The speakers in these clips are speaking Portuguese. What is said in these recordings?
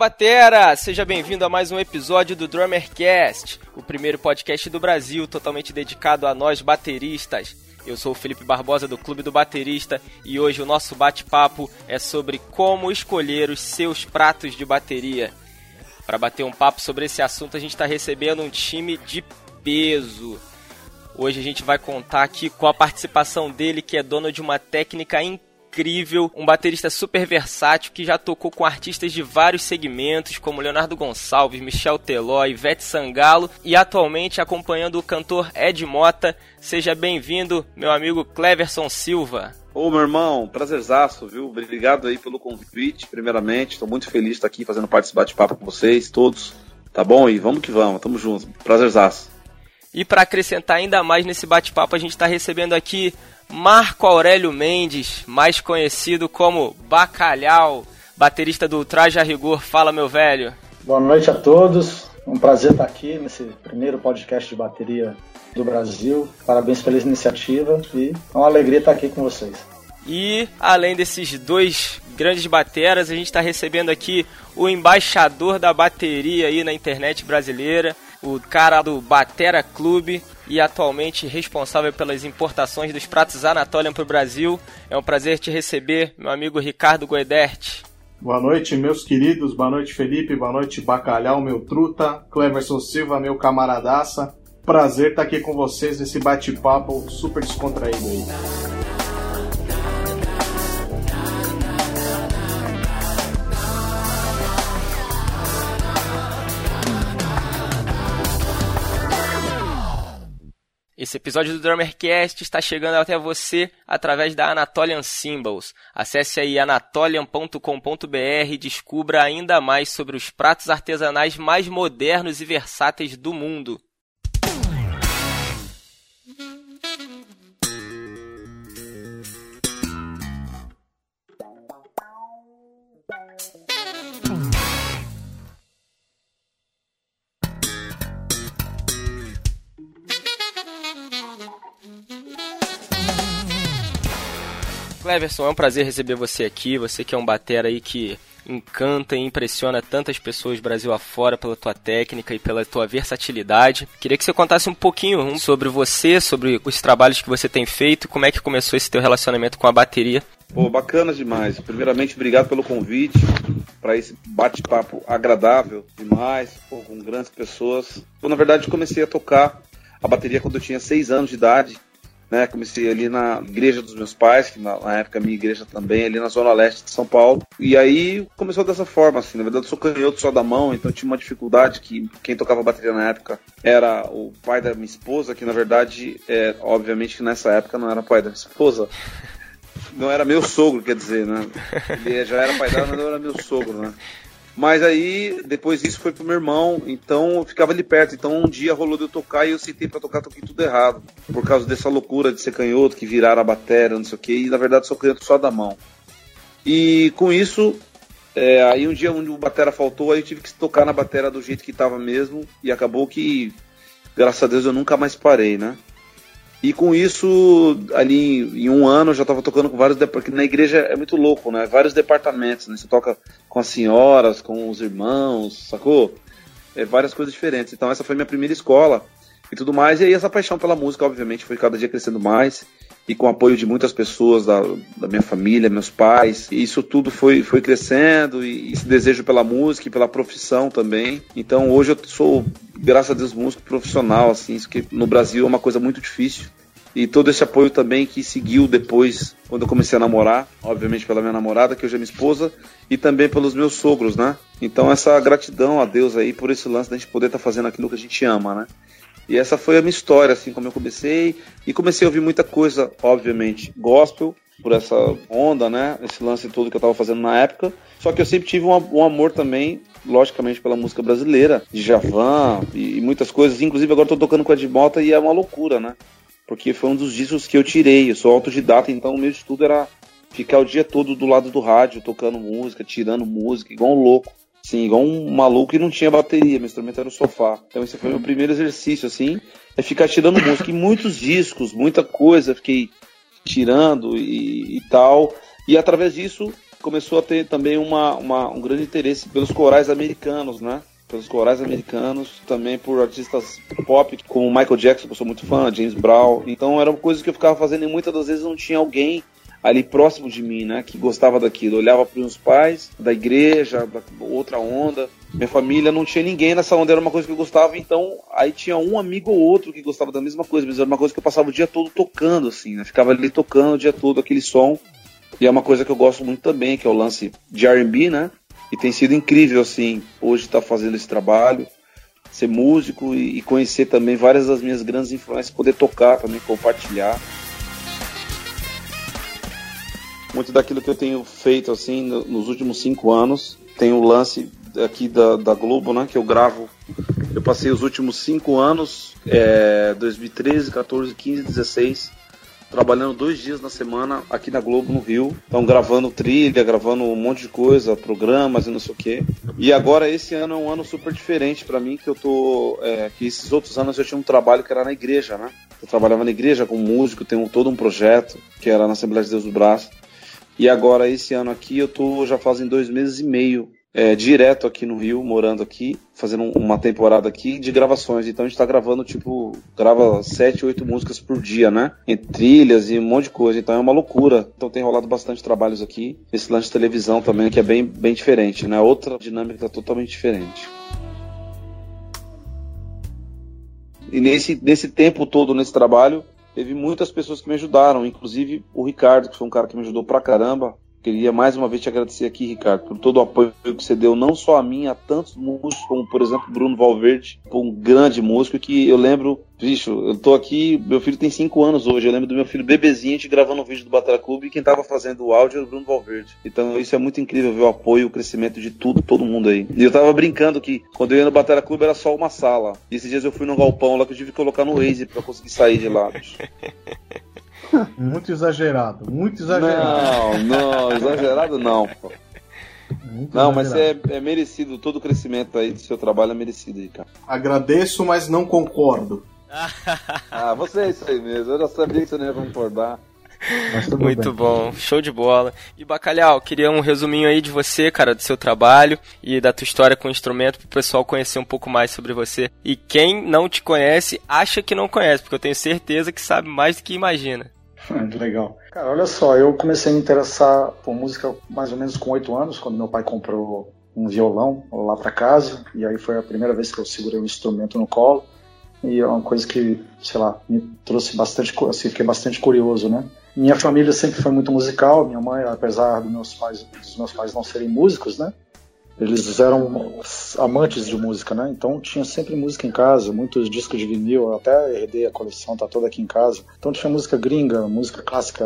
Batera! Seja bem-vindo a mais um episódio do Drummercast, o primeiro podcast do Brasil totalmente dedicado a nós bateristas. Eu sou o Felipe Barbosa do Clube do Baterista e hoje o nosso bate-papo é sobre como escolher os seus pratos de bateria. Para bater um papo sobre esse assunto, a gente está recebendo um time de peso. Hoje a gente vai contar aqui com a participação dele, que é dono de uma técnica incrível incrível, um baterista super versátil que já tocou com artistas de vários segmentos, como Leonardo Gonçalves, Michel Teló, Ivete Sangalo e atualmente acompanhando o cantor Ed Mota. Seja bem-vindo, meu amigo Cleverson Silva. Ô, meu irmão, prazerzaço, viu? Obrigado aí pelo convite, primeiramente. Estou muito feliz de estar aqui fazendo parte desse bate-papo com vocês, todos. Tá bom? E vamos que vamos, tamo junto. Prazerzaço. E para acrescentar ainda mais nesse bate-papo, a gente está recebendo aqui Marco Aurélio Mendes, mais conhecido como Bacalhau, baterista do Traje a Rigor. Fala, meu velho. Boa noite a todos. Um prazer estar aqui nesse primeiro podcast de bateria do Brasil. Parabéns pela iniciativa e é uma alegria estar aqui com vocês. E além desses dois grandes bateras, a gente está recebendo aqui o embaixador da bateria aí na internet brasileira, o cara do Batera Clube e atualmente responsável pelas importações dos pratos Anatolian para o Brasil. É um prazer te receber, meu amigo Ricardo Goedert. Boa noite, meus queridos. Boa noite, Felipe. Boa noite, Bacalhau, meu truta. Cleverson Silva, meu camaradaça. Prazer estar aqui com vocês nesse bate-papo super descontraído aí. Esse episódio do Drummercast está chegando até você através da Anatolian Symbols. Acesse aí anatolian.com.br e descubra ainda mais sobre os pratos artesanais mais modernos e versáteis do mundo. Cleverson, é um prazer receber você aqui. Você que é um batera aí que encanta e impressiona tantas pessoas Brasil afora pela tua técnica e pela tua versatilidade. Queria que você contasse um pouquinho sobre você, sobre os trabalhos que você tem feito, como é que começou esse teu relacionamento com a bateria. Pô, bacana demais. Primeiramente, obrigado pelo convite para esse bate-papo agradável demais, pô, com grandes pessoas. Eu, na verdade, comecei a tocar a bateria quando eu tinha seis anos de idade né? Comecei ali na igreja dos meus pais, que na, na época minha igreja também, ali na zona leste de São Paulo. E aí começou dessa forma, assim. Na verdade, eu sou canhoto só da mão, então tinha uma dificuldade que quem tocava bateria na época era o pai da minha esposa, que na verdade, é, obviamente que nessa época não era pai da minha esposa. Não era meu sogro, quer dizer, né? Ele já era pai dela, mas não era meu sogro, né? Mas aí, depois disso foi pro meu irmão, então eu ficava ali perto. Então um dia rolou de eu tocar e eu sentei para tocar, toquei tudo errado. Por causa dessa loucura de ser canhoto, que viraram a bateria, não sei o que, e na verdade sou canhoto só da mão. E com isso, é, aí um dia onde o batera faltou, aí eu tive que tocar na bateria do jeito que tava mesmo, e acabou que, graças a Deus, eu nunca mais parei, né? E com isso, ali em um ano, eu já estava tocando com vários porque na igreja é muito louco, né? Vários departamentos, né? Você toca com as senhoras, com os irmãos, sacou? É, várias coisas diferentes. Então essa foi minha primeira escola e tudo mais. E aí essa paixão pela música, obviamente, foi cada dia crescendo mais. E com o apoio de muitas pessoas da, da minha família, meus pais. E isso tudo foi, foi crescendo. E, esse desejo pela música e pela profissão também. Então hoje eu sou graças a Deus, músico profissional, assim, isso que no Brasil é uma coisa muito difícil. E todo esse apoio também que seguiu depois, quando eu comecei a namorar, obviamente pela minha namorada, que hoje é minha esposa, e também pelos meus sogros, né? Então essa gratidão a Deus aí por esse lance da gente poder estar tá fazendo aquilo que a gente ama, né? E essa foi a minha história, assim, como eu comecei. E comecei a ouvir muita coisa, obviamente, gospel, por essa onda, né? Esse lance todo que eu estava fazendo na época. Só que eu sempre tive um, um amor também logicamente pela música brasileira, de Javan e, e muitas coisas. Inclusive agora estou tocando com a Ed Mota e é uma loucura, né? Porque foi um dos discos que eu tirei. Eu sou autodidata, então o meu estudo era ficar o dia todo do lado do rádio, tocando música, tirando música, igual um louco. Sim, igual um maluco e não tinha bateria, meu instrumento era o sofá. Então esse foi o meu primeiro exercício, assim, é ficar tirando música. E muitos discos, muita coisa, fiquei tirando e, e tal. E através disso começou a ter também uma, uma, um grande interesse pelos corais americanos, né? Pelos corais americanos, também por artistas pop, como Michael Jackson, que eu sou muito fã, James Brown. Então era uma coisa que eu ficava fazendo e muitas das vezes não tinha alguém ali próximo de mim, né, que gostava daquilo. Eu olhava para os pais da igreja, da outra onda. Minha família não tinha ninguém nessa onda, era uma coisa que eu gostava, então aí tinha um amigo ou outro que gostava da mesma coisa, mas era uma coisa que eu passava o dia todo tocando, assim, né? Ficava ali tocando o dia todo aquele som. E é uma coisa que eu gosto muito também, que é o lance de RB, né? E tem sido incrível, assim, hoje estar tá fazendo esse trabalho, ser músico e, e conhecer também várias das minhas grandes influências, poder tocar também, compartilhar muito daquilo que eu tenho feito assim nos últimos cinco anos. Tem o lance aqui da, da Globo, né? Que eu gravo. Eu passei os últimos cinco anos, é, 2013, 14, 15, 16, trabalhando dois dias na semana aqui na Globo no Rio. Então gravando trilha, gravando um monte de coisa, programas e não sei o quê. E agora esse ano é um ano super diferente para mim, que eu tô. É, que esses outros anos eu tinha um trabalho que era na igreja, né? Eu trabalhava na igreja como músico, tenho todo um projeto que era na Assembleia de Deus do Braço. E agora, esse ano aqui, eu tô já fazem dois meses e meio é, direto aqui no Rio, morando aqui, fazendo uma temporada aqui de gravações. Então a gente tá gravando, tipo, grava sete, oito músicas por dia, né? Em trilhas e um monte de coisa. Então é uma loucura. Então tem rolado bastante trabalhos aqui. Esse lance de televisão também, que é bem, bem diferente, né? Outra dinâmica totalmente diferente. E nesse, nesse tempo todo, nesse trabalho, teve muitas pessoas que me ajudaram, inclusive o Ricardo, que foi um cara que me ajudou pra caramba. Queria mais uma vez te agradecer aqui, Ricardo, por todo o apoio que você deu, não só a mim, a tantos músicos, como por exemplo Bruno Valverde, um grande músico que eu lembro, bicho, eu tô aqui, meu filho tem 5 anos hoje, eu lembro do meu filho bebezinho, a gente gravando um vídeo do Batalha Clube e quem tava fazendo o áudio era o Bruno Valverde. Então isso é muito incrível ver o apoio, o crescimento de tudo, todo mundo aí. E eu tava brincando que quando eu ia no Batalha Clube era só uma sala. E esses dias eu fui no galpão lá que eu tive que colocar no Waze pra conseguir sair de lá, bicho. Muito exagerado, muito exagerado. Não, não, exagerado não, pô. Muito não, mas é, é, merecido, todo o crescimento aí do seu trabalho é merecido aí, cara. Agradeço, mas não concordo. ah, você é isso aí mesmo, eu já sabia que você não ia concordar. Muito bem. bom, show de bola. E Bacalhau, queria um resuminho aí de você, cara, do seu trabalho e da tua história com o instrumento, para o pessoal conhecer um pouco mais sobre você. E quem não te conhece, acha que não conhece, porque eu tenho certeza que sabe mais do que imagina. Legal. Cara, olha só, eu comecei a me interessar por música mais ou menos com oito anos, quando meu pai comprou um violão lá para casa, e aí foi a primeira vez que eu segurei o um instrumento no colo, e é uma coisa que, sei lá, me trouxe bastante, assim, fiquei bastante curioso, né? Minha família sempre foi muito musical, minha mãe, apesar dos meus pais, dos meus pais não serem músicos, né? Eles eram amantes de música, né? Então tinha sempre música em casa, muitos discos de vinil, até herdei a coleção, tá toda aqui em casa. Então tinha música gringa, música clássica,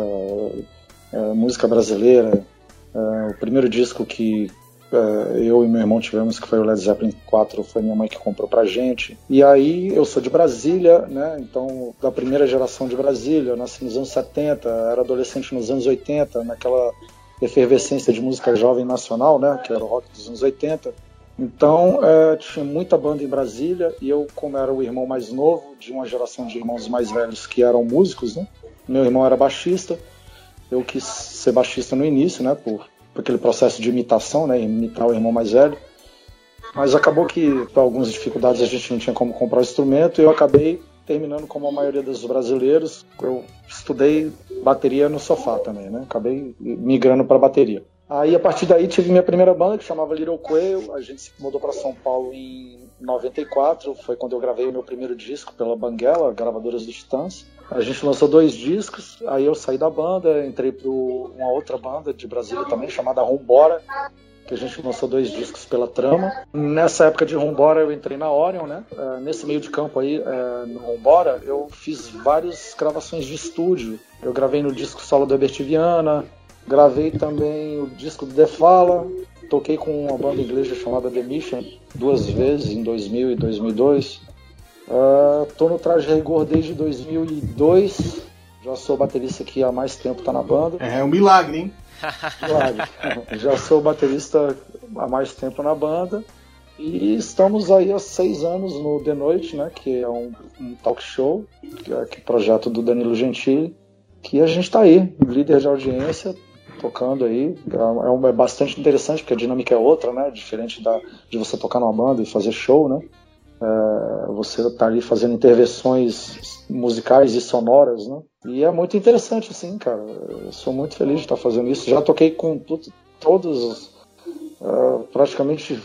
é, música brasileira. É, o primeiro disco que é, eu e meu irmão tivemos, que foi o Led Zeppelin 4, foi minha mãe que comprou pra gente. E aí eu sou de Brasília, né? Então, da primeira geração de Brasília, eu nasci nos anos 70, era adolescente nos anos 80, naquela efervescência de música jovem nacional, né, que era o rock dos anos 80. Então, é, tinha muita banda em Brasília e eu, como era o irmão mais novo de uma geração de irmãos mais velhos que eram músicos, né, meu irmão era baixista, eu quis ser baixista no início, né, por, por aquele processo de imitação, né, imitar o irmão mais velho. Mas acabou que, por algumas dificuldades, a gente não tinha como comprar o instrumento e eu acabei terminando como a maioria dos brasileiros, eu estudei bateria no sofá também, né? Acabei migrando para bateria. Aí a partir daí tive minha primeira banda que chamava Little Quail. A gente se mudou para São Paulo em 94, foi quando eu gravei o meu primeiro disco pela Banguela, gravadoras do Titãs. A gente lançou dois discos, aí eu saí da banda, entrei para uma outra banda de Brasília também chamada Rumbora, que a gente lançou dois discos pela Trama. Nessa época de Rumbora eu entrei na Orion, né? Uh, nesse meio de campo aí, uh, no Rumbora, eu fiz várias gravações de estúdio. Eu gravei no disco solo do Herbert Viana, gravei também o disco do The Fala, toquei com uma banda inglesa chamada The Mission duas vezes, em 2000 e 2002. Uh, tô no Traje Rigor desde 2002, já sou baterista aqui há mais tempo, tá na banda. É, é um milagre, hein? Claro. Já sou baterista há mais tempo na banda. E estamos aí há seis anos no The Noite, né? Que é um, um talk show, que é que projeto do Danilo Gentili, que a gente está aí, líder de audiência, tocando aí. É, é, bastante interessante porque a dinâmica é outra, né? Diferente da, de você tocar numa banda e fazer show, né? É, você tá ali fazendo intervenções musicais e sonoras, né? E é muito interessante, assim, cara. Eu sou muito feliz de estar fazendo isso. Já toquei com todos, uh, praticamente,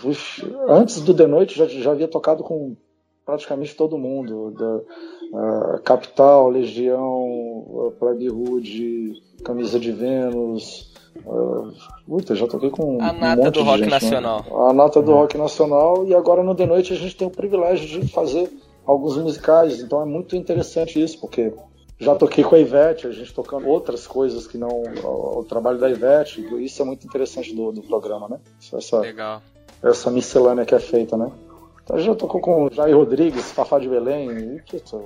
antes do The Noite, já, já havia tocado com praticamente todo mundo. Da, uh, Capital, Legião, uh, Plebe Hood, Camisa de Vênus. Uh, puta, já toquei com a nata um monte do rock gente, nacional. Né? A nata do rock nacional e agora no The Noite a gente tem o privilégio de fazer alguns musicais, então é muito interessante isso, porque já toquei com a Ivete, a gente tocando outras coisas que não o, o trabalho da Ivete, isso é muito interessante do, do programa, né? Essa, Legal. Essa miscelânea que é feita, né? Então já tocou com Jair Rodrigues, Fafá de Belém, e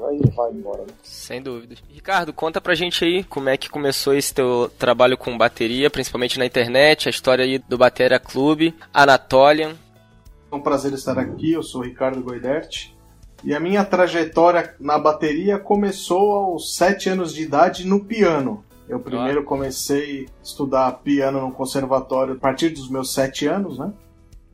aí vai embora. Né? Sem dúvidas. Ricardo, conta pra gente aí como é que começou esse teu trabalho com bateria, principalmente na internet, a história aí do Bateria Clube, Anatolian. É um prazer estar aqui, eu sou o Ricardo Goidert. E a minha trajetória na bateria começou aos 7 anos de idade no piano. Eu primeiro ah. comecei a estudar piano no conservatório a partir dos meus 7 anos, né?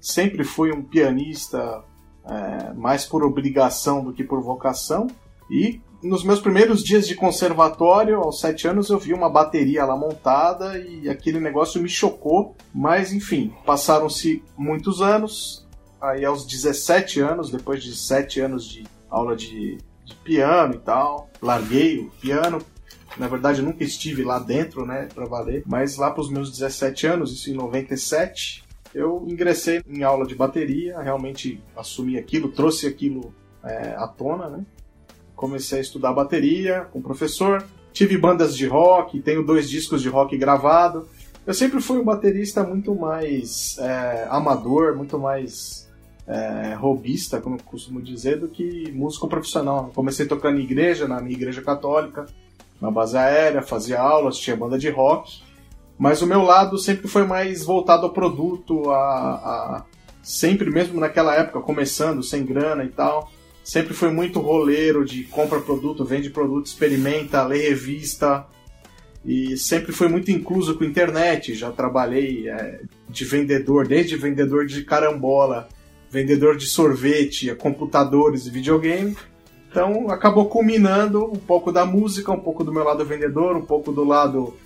Sempre fui um pianista é, mais por obrigação do que por vocação. E nos meus primeiros dias de conservatório, aos 7 anos, eu vi uma bateria lá montada e aquele negócio me chocou. Mas enfim, passaram-se muitos anos, aí aos 17 anos, depois de 7 anos de aula de, de piano e tal, larguei o piano. Na verdade, eu nunca estive lá dentro, né, para valer, mas lá para os meus 17 anos, isso em 97, eu ingressei em aula de bateria, realmente assumi aquilo, trouxe aquilo é, à tona, né? Comecei a estudar bateria com o professor, tive bandas de rock, tenho dois discos de rock gravado. Eu sempre fui um baterista muito mais é, amador, muito mais é, robista, como eu costumo dizer, do que músico profissional. Comecei tocando em igreja, na minha igreja católica, na base aérea, fazia aulas, tinha banda de rock. Mas o meu lado sempre foi mais voltado ao produto, a, a sempre mesmo naquela época, começando, sem grana e tal, sempre foi muito roleiro de compra produto, vende produto, experimenta, lê revista, e sempre foi muito incluso com internet. Já trabalhei é, de vendedor, desde vendedor de carambola vendedor de sorvete, computadores e videogame. Então acabou culminando um pouco da música, um pouco do meu lado vendedor, um pouco do lado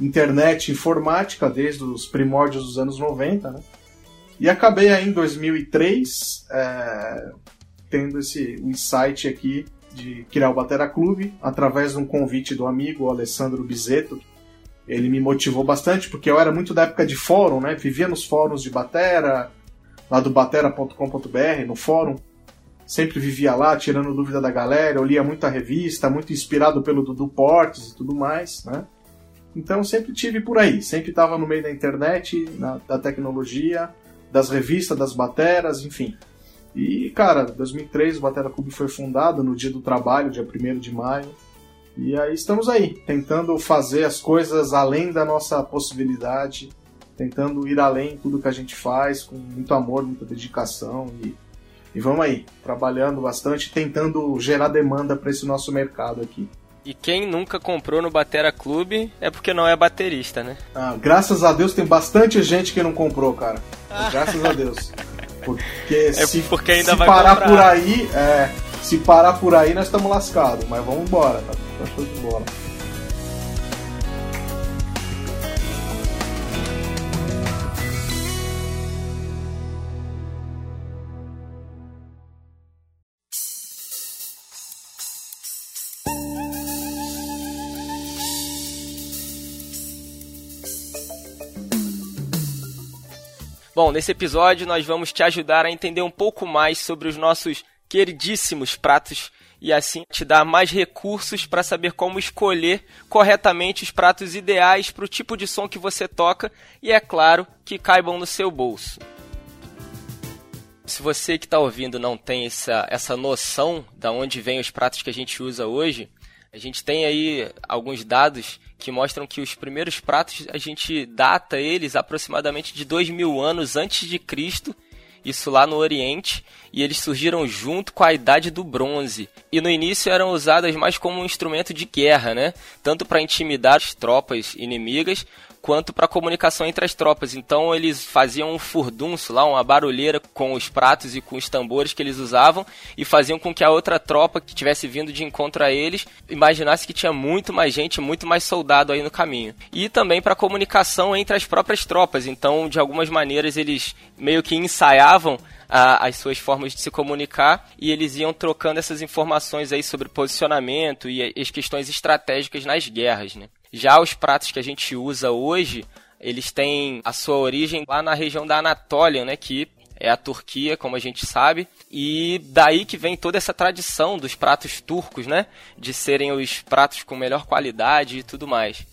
internet, informática, desde os primórdios dos anos 90, né? E acabei aí em 2003 é, tendo esse insight aqui de criar o Batera Clube através de um convite do amigo Alessandro Bizeto. Ele me motivou bastante porque eu era muito da época de fórum, né? Vivia nos fóruns de batera, lá do batera.com.br, no fórum. Sempre vivia lá, tirando dúvida da galera. Eu lia muita revista, muito inspirado pelo Dudu Portes e tudo mais, né? Então sempre tive por aí, sempre estava no meio da internet, na, da tecnologia, das revistas, das bateras, enfim. E, cara, 2003 o Batera Clube foi fundado no dia do trabalho, dia 1 de maio. E aí estamos aí, tentando fazer as coisas além da nossa possibilidade, tentando ir além tudo que a gente faz, com muito amor, muita dedicação e, e vamos aí, trabalhando bastante, tentando gerar demanda para esse nosso mercado aqui. E quem nunca comprou no Batera Clube é porque não é baterista, né? Ah, graças a Deus tem bastante gente que não comprou, cara. Graças a Deus. Porque é se, porque ainda se vai parar comprar. por aí, é, se parar por aí nós estamos lascados, mas vamos embora, tá? Tá show de bola. Bom, nesse episódio nós vamos te ajudar a entender um pouco mais sobre os nossos queridíssimos pratos e assim te dar mais recursos para saber como escolher corretamente os pratos ideais para o tipo de som que você toca e, é claro, que caibam no seu bolso. Se você que está ouvindo não tem essa, essa noção de onde vêm os pratos que a gente usa hoje, a gente tem aí alguns dados que mostram que os primeiros pratos a gente data eles aproximadamente de dois mil anos antes de Cristo, isso lá no Oriente, e eles surgiram junto com a Idade do Bronze. E no início eram usadas mais como um instrumento de guerra, né? Tanto para intimidar as tropas inimigas, quanto para comunicação entre as tropas. Então eles faziam um furdunço lá, uma barulheira com os pratos e com os tambores que eles usavam e faziam com que a outra tropa que tivesse vindo de encontro a eles imaginasse que tinha muito mais gente, muito mais soldado aí no caminho. E também para comunicação entre as próprias tropas. Então, de algumas maneiras eles meio que ensaiavam as suas formas de se comunicar e eles iam trocando essas informações aí sobre posicionamento e as questões estratégicas nas guerras, né? Já os pratos que a gente usa hoje, eles têm a sua origem lá na região da Anatólia, né, que é a Turquia, como a gente sabe, e daí que vem toda essa tradição dos pratos turcos, né, de serem os pratos com melhor qualidade e tudo mais.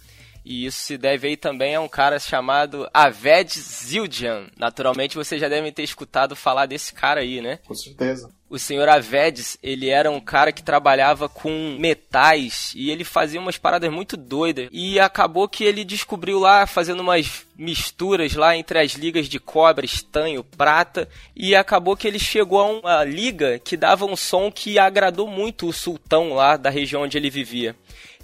E isso se deve aí também a um cara chamado Aved Zildjian. Naturalmente vocês já devem ter escutado falar desse cara aí, né? Com certeza. O senhor Avedes, ele era um cara que trabalhava com metais e ele fazia umas paradas muito doidas. E acabou que ele descobriu lá, fazendo umas misturas lá entre as ligas de cobre, estanho, prata. E acabou que ele chegou a uma liga que dava um som que agradou muito o sultão lá da região onde ele vivia.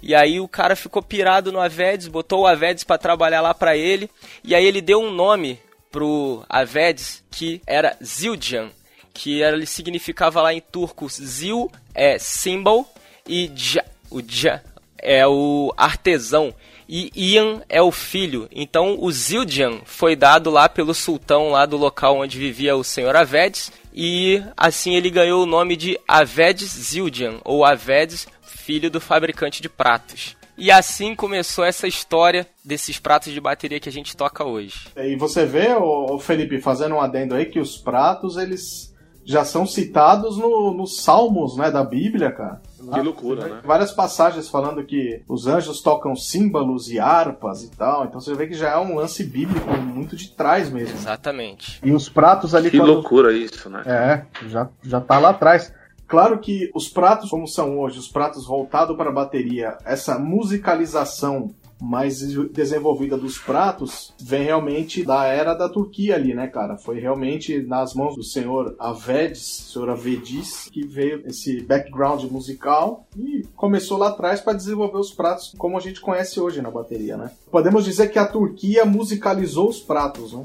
E aí o cara ficou pirado no Avedes, botou o Avedes para trabalhar lá para ele, e aí ele deu um nome pro Avedes que era Zildjian, que ele significava lá em turco Zil é symbol e ja, o ja é o artesão e Ian é o filho. Então o Zildjian foi dado lá pelo sultão lá do local onde vivia o senhor Avedes e assim ele ganhou o nome de Avedes Zildjian ou Avedes filho do fabricante de pratos. E assim começou essa história desses pratos de bateria que a gente toca hoje. E você vê, o Felipe, fazendo um adendo aí, que os pratos, eles já são citados no, nos salmos né, da Bíblia, cara. Que loucura, né? Várias passagens falando que os anjos tocam símbolos e harpas e tal. Então você vê que já é um lance bíblico muito de trás mesmo. Exatamente. E os pratos ali. Que quando... loucura isso, né? É, já, já tá lá atrás. Claro que os pratos, como são hoje, os pratos voltados para a bateria, essa musicalização mais desenvolvida dos pratos vem realmente da era da Turquia ali, né, cara? Foi realmente nas mãos do senhor Avedis, senhor Avedis, que veio esse background musical e começou lá atrás para desenvolver os pratos como a gente conhece hoje na bateria, né? Podemos dizer que a Turquia musicalizou os pratos, né?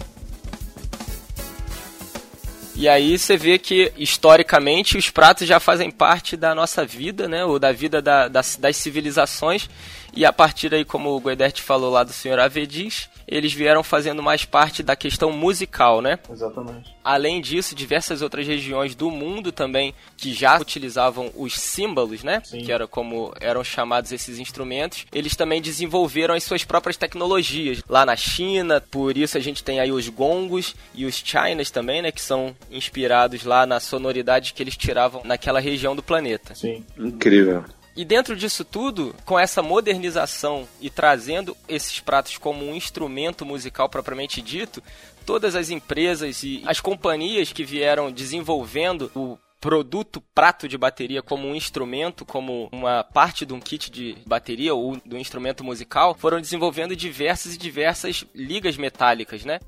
E aí você vê que, historicamente, os pratos já fazem parte da nossa vida, né? Ou da vida da, das, das civilizações. E a partir daí, como o Guedert falou lá do Sr. Avedis, eles vieram fazendo mais parte da questão musical, né? Exatamente. Além disso, diversas outras regiões do mundo também que já utilizavam os símbolos, né? Sim. Que era como eram chamados esses instrumentos. Eles também desenvolveram as suas próprias tecnologias. Lá na China, por isso a gente tem aí os gongos e os chinas também, né? Que são inspirados lá na sonoridade que eles tiravam naquela região do planeta. Sim. Incrível. E dentro disso tudo, com essa modernização e trazendo esses pratos como um instrumento musical propriamente dito, todas as empresas e as companhias que vieram desenvolvendo o produto prato de bateria como um instrumento, como uma parte de um kit de bateria ou do instrumento musical, foram desenvolvendo diversas e diversas ligas metálicas, né?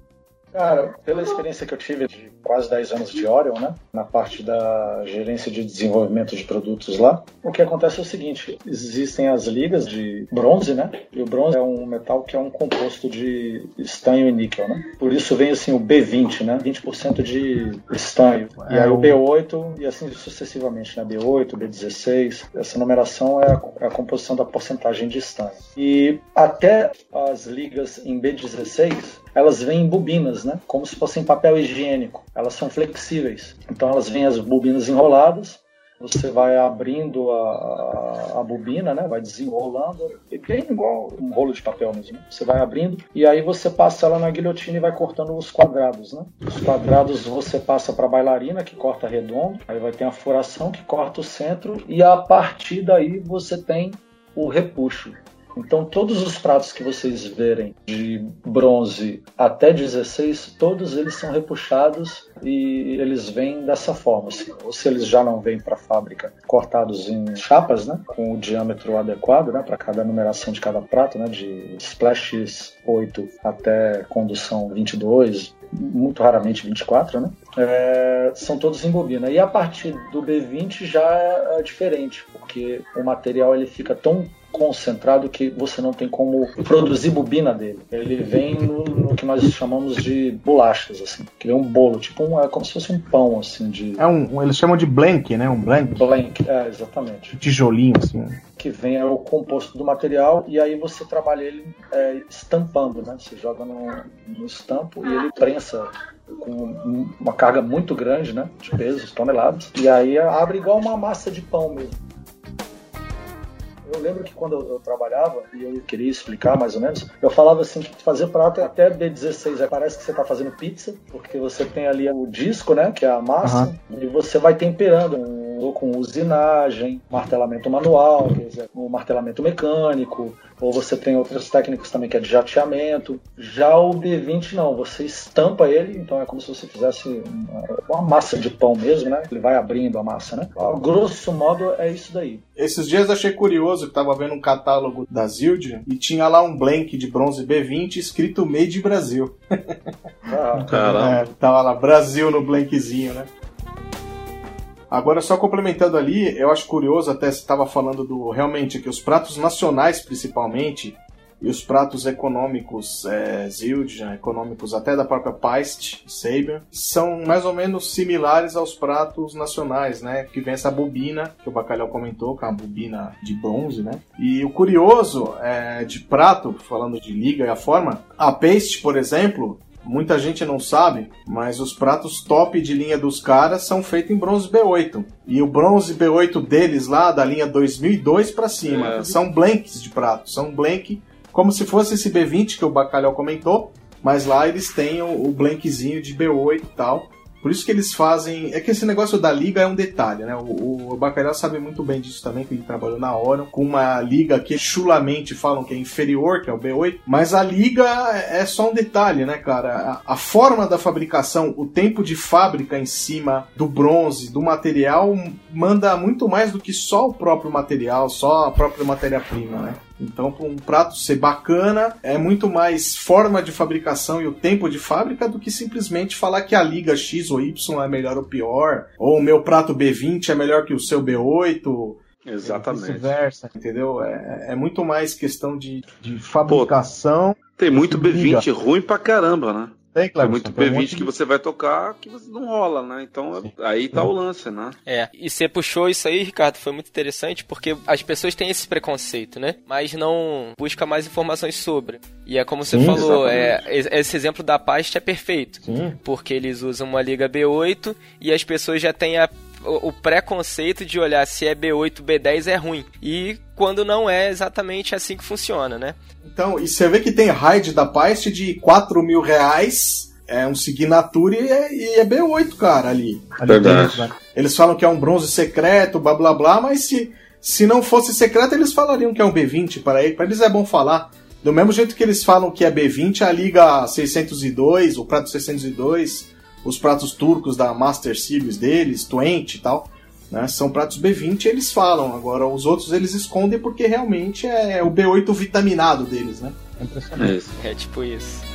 Cara, pela experiência que eu tive de quase 10 anos de Orion, né, na parte da gerência de desenvolvimento de produtos lá, o que acontece é o seguinte: existem as ligas de bronze, né? E o bronze é um metal que é um composto de estanho e níquel, né? Por isso vem assim o B20, né? 20% de estanho. E aí o B8 e assim sucessivamente, né? B8, B16. Essa numeração é a, é a composição da porcentagem de estanho. E até as ligas em B16 elas vêm em bobinas, né? Como se fossem papel higiênico. Elas são flexíveis. Então elas vêm as bobinas enroladas. Você vai abrindo a, a, bobina, né? Vai desenrolando, bem igual um rolo de papel mesmo. Você vai abrindo e aí você passa ela na guilhotina e vai cortando os quadrados, né? Os quadrados você passa para a bailarina que corta redondo. Aí vai ter a furação que corta o centro e a partir daí você tem o repuxo. Então, todos os pratos que vocês verem de bronze até 16, todos eles são repuxados e eles vêm dessa forma. Assim. Ou se eles já não vêm para a fábrica cortados em chapas, né, com o diâmetro adequado né, para cada numeração de cada prato, né, de splash 8 até condução 22, muito raramente 24, né? é, são todos em bobina. E a partir do B20 já é, é diferente, porque o material ele fica tão concentrado que você não tem como produzir bobina dele. Ele vem no, no que nós chamamos de bolachas, assim, que é um bolo, tipo um, é como se fosse um pão, assim, de... É um, eles chamam de blank, né? Um blank. Blank, é, exatamente. Um tijolinho, assim. Que vem é o composto do material e aí você trabalha ele é, estampando, né? Você joga no, no estampo e ele prensa com uma carga muito grande, né? De pesos, toneladas. E aí abre igual uma massa de pão mesmo. Eu lembro que quando eu, trabalhava, e eu queria explicar mais ou menos, eu falava assim que fazer prato é até B16 parece que você está fazendo pizza, porque você tem ali o disco, né, que é a massa, uhum. e você vai temperando ou com usinagem, martelamento manual, quer dizer, o martelamento mecânico, ou você tem outras técnicas também que é de jateamento. Já o B20 não, você estampa ele, então é como se você fizesse uma, uma massa de pão mesmo, né? Ele vai abrindo a massa, né? A grosso modo é isso daí. Esses dias achei curioso que tava vendo um catálogo da Zildjian e tinha lá um blank de bronze B20 escrito Made Brasil. Ah, Caramba. É, tava lá Brasil no blankzinho, né? Agora, só complementando ali, eu acho curioso, até você estava falando do realmente que os pratos nacionais, principalmente, e os pratos econômicos é, Zildjian, econômicos até da própria Paist, Saber, são mais ou menos similares aos pratos nacionais, né? Que vem essa bobina, que o Bacalhau comentou, que é uma bobina de bronze, né? E o curioso é, de prato, falando de liga e a forma, a Paste, por exemplo, Muita gente não sabe, mas os pratos top de linha dos caras são feitos em bronze B8. E o bronze B8 deles lá, da linha 2002 para cima, é. são blanks de prato. São blank como se fosse esse B20 que o Bacalhau comentou, mas lá eles têm o, o blankzinho de B8 e tal. Por isso que eles fazem. É que esse negócio da liga é um detalhe, né? O, o Bacalhau sabe muito bem disso também, que ele trabalhou na Orion, com uma liga que chulamente falam que é inferior, que é o B8. Mas a liga é só um detalhe, né, cara? A, a forma da fabricação, o tempo de fábrica em cima do bronze, do material, manda muito mais do que só o próprio material, só a própria matéria-prima, né? Então, para um prato ser bacana, é muito mais forma de fabricação e o tempo de fábrica do que simplesmente falar que a liga X ou Y é melhor ou pior, ou o meu prato B20 é melhor que o seu B8. Exatamente. Vice-versa, entendeu? É, é, muito mais questão de, de fabricação. Pô, tem muito B20 ruim pra caramba, né? Tem, claro. Tem muito P20 um que você vai tocar que você não rola, né? Então Sim. aí tá o lance, né? É, e você puxou isso aí, Ricardo, foi muito interessante porque as pessoas têm esse preconceito, né? Mas não busca mais informações sobre. E é como você Sim, falou, é, esse exemplo da Past é perfeito. Sim. Porque eles usam uma liga B8 e as pessoas já têm a o, preconceito de olhar se é B8, B10 é ruim. E quando não é exatamente assim que funciona, né? Então, e você vê que tem raid da Paist de 4 mil reais, é um Signature e é, e é B8, cara, ali. Verdade. Né? Eles falam que é um bronze secreto, blá blá blá, mas se, se não fosse secreto, eles falariam que é um B20 para eles. Para eles é bom falar. Do mesmo jeito que eles falam que é B20, a Liga 602, o Prato 602, os pratos turcos da Master Series deles, Twente e tal. Né? São pratos B20 eles falam. Agora, os outros eles escondem porque realmente é o B8 vitaminado deles, né? É impressionante. É, é tipo isso.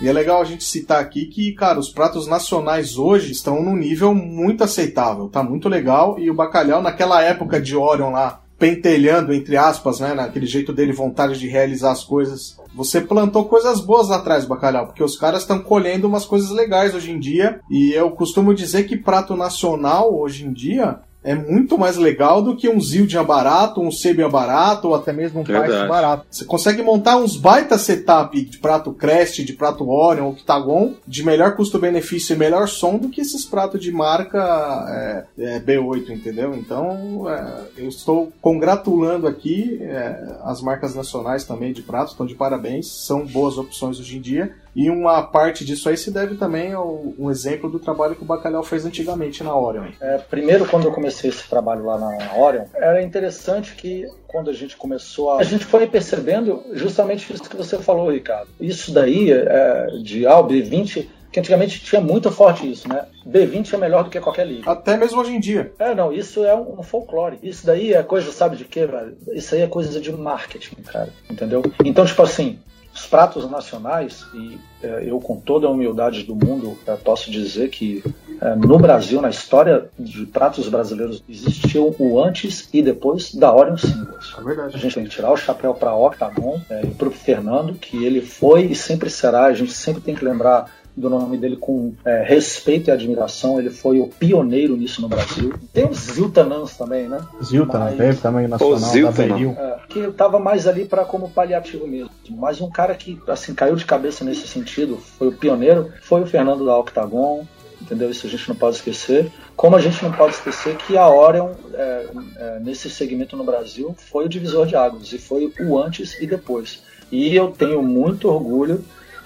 E é legal a gente citar aqui que, cara, os pratos nacionais hoje estão num nível muito aceitável, tá muito legal. E o bacalhau, naquela época de Orion lá, pentelhando, entre aspas, né, naquele jeito dele, vontade de realizar as coisas, você plantou coisas boas lá atrás, bacalhau, porque os caras estão colhendo umas coisas legais hoje em dia. E eu costumo dizer que prato nacional hoje em dia é muito mais legal do que um Zildjian barato, um Sebia barato, ou até mesmo um Python barato. Você consegue montar uns baita setup de prato Crest, de prato Orion, Octagon, de melhor custo-benefício e melhor som do que esses pratos de marca é, é, B8, entendeu? Então, é, eu estou congratulando aqui é, as marcas nacionais também de pratos, estão de parabéns, são boas opções hoje em dia. E uma parte disso aí se deve também ao um exemplo do trabalho que o Bacalhau fez antigamente na Orion. É, primeiro, quando eu comecei esse trabalho lá na Orion, era interessante que quando a gente começou a. A gente foi percebendo justamente isso que você falou, Ricardo. Isso daí é, de ah, B20 que antigamente tinha muito forte isso, né? B20 é melhor do que qualquer liga. Até mesmo hoje em dia. É, não, isso é um, um folclore. Isso daí é coisa, sabe de quê, velho? Isso aí é coisa de marketing, cara. Entendeu? Então, tipo assim, Os pratos nacionais, e é, eu com toda a humildade do mundo é, posso dizer que é, no Brasil, na história de pratos brasileiros, existiu o antes e depois da Orion Singles. É verdade. A gente tem que tirar o chapéu para Octagon é, e para o Fernando, que ele foi e sempre será, a gente sempre tem que lembrar do nome dele com é, respeito e admiração. Ele foi o pioneiro nisso no Brasil. Tem o Ziltanans também, né? Ziltan, Mas- teve também nacional, da Ziltan. É, que estava mais ali para como paliativo mesmo. Mas um cara que assim caiu de cabeça nesse sentido, foi o pioneiro, foi o Fernando da Octagon, entendeu? Isso a gente não pode esquecer. Como a gente não pode esquecer que a Orion, é, é, nesse segmento no Brasil, foi o divisor de águas, e foi o antes e depois. E eu tenho muito orgulho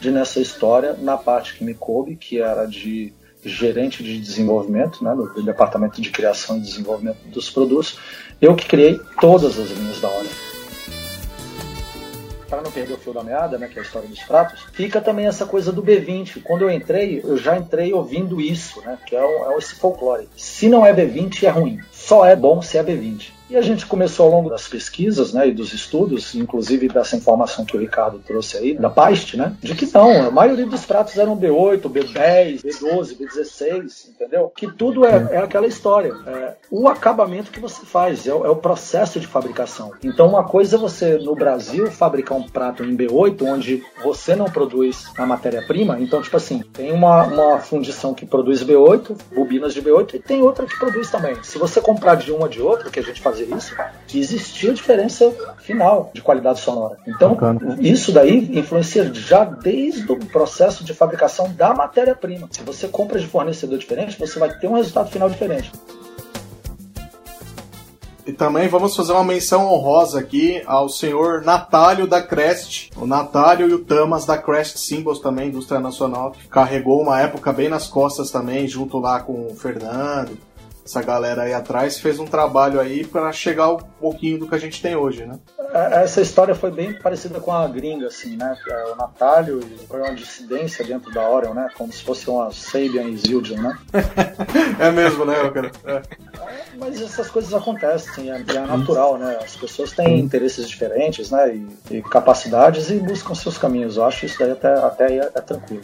de nessa história, na parte que me coube, que era de gerente de desenvolvimento, né, do departamento de criação e desenvolvimento dos produtos, eu que criei todas as linhas da Orion para não perder o fio da meada, né, que é a história dos pratos, fica também essa coisa do B20. Quando eu entrei, eu já entrei ouvindo isso, né, que é, o, é esse folclore. Se não é B20, é ruim. Só é bom se é B20. E a gente começou ao longo das pesquisas né, e dos estudos, inclusive dessa informação que o Ricardo trouxe aí, da PAST, né, de que não, a maioria dos pratos eram B8, B10, B12, B16, entendeu? Que tudo é, é aquela história. É o acabamento que você faz, é o, é o processo de fabricação. Então, uma coisa é você, no Brasil, fabricar um prato em B8, onde você não produz a matéria-prima. Então, tipo assim, tem uma, uma fundição que produz B8, bobinas de B8, e tem outra que produz também. Se você comprar de uma de outra, que a gente fazia isso, existia diferença final de qualidade sonora. Então, Bacana. isso daí influencia já desde o processo de fabricação da matéria-prima. Se você compra de fornecedor diferente, você vai ter um resultado final diferente. E também vamos fazer uma menção honrosa aqui ao senhor Natálio da Crest. O Natálio e o Tamas da Crest Symbols também, indústria nacional, que carregou uma época bem nas costas também, junto lá com o Fernando. Essa galera aí atrás fez um trabalho aí para chegar um pouquinho do que a gente tem hoje, né? É, Essa história foi bem parecida com a gringa, assim, né? É, O Natálio foi uma dissidência dentro da Orion, né? Como se fosse uma Sabian e Zildjian, né? É mesmo, né, cara? É. Mas essas coisas acontecem, é, é natural, né? As pessoas têm interesses diferentes, né? E, e capacidades e buscam seus caminhos. Eu acho isso daí até, até aí é, é tranquilo.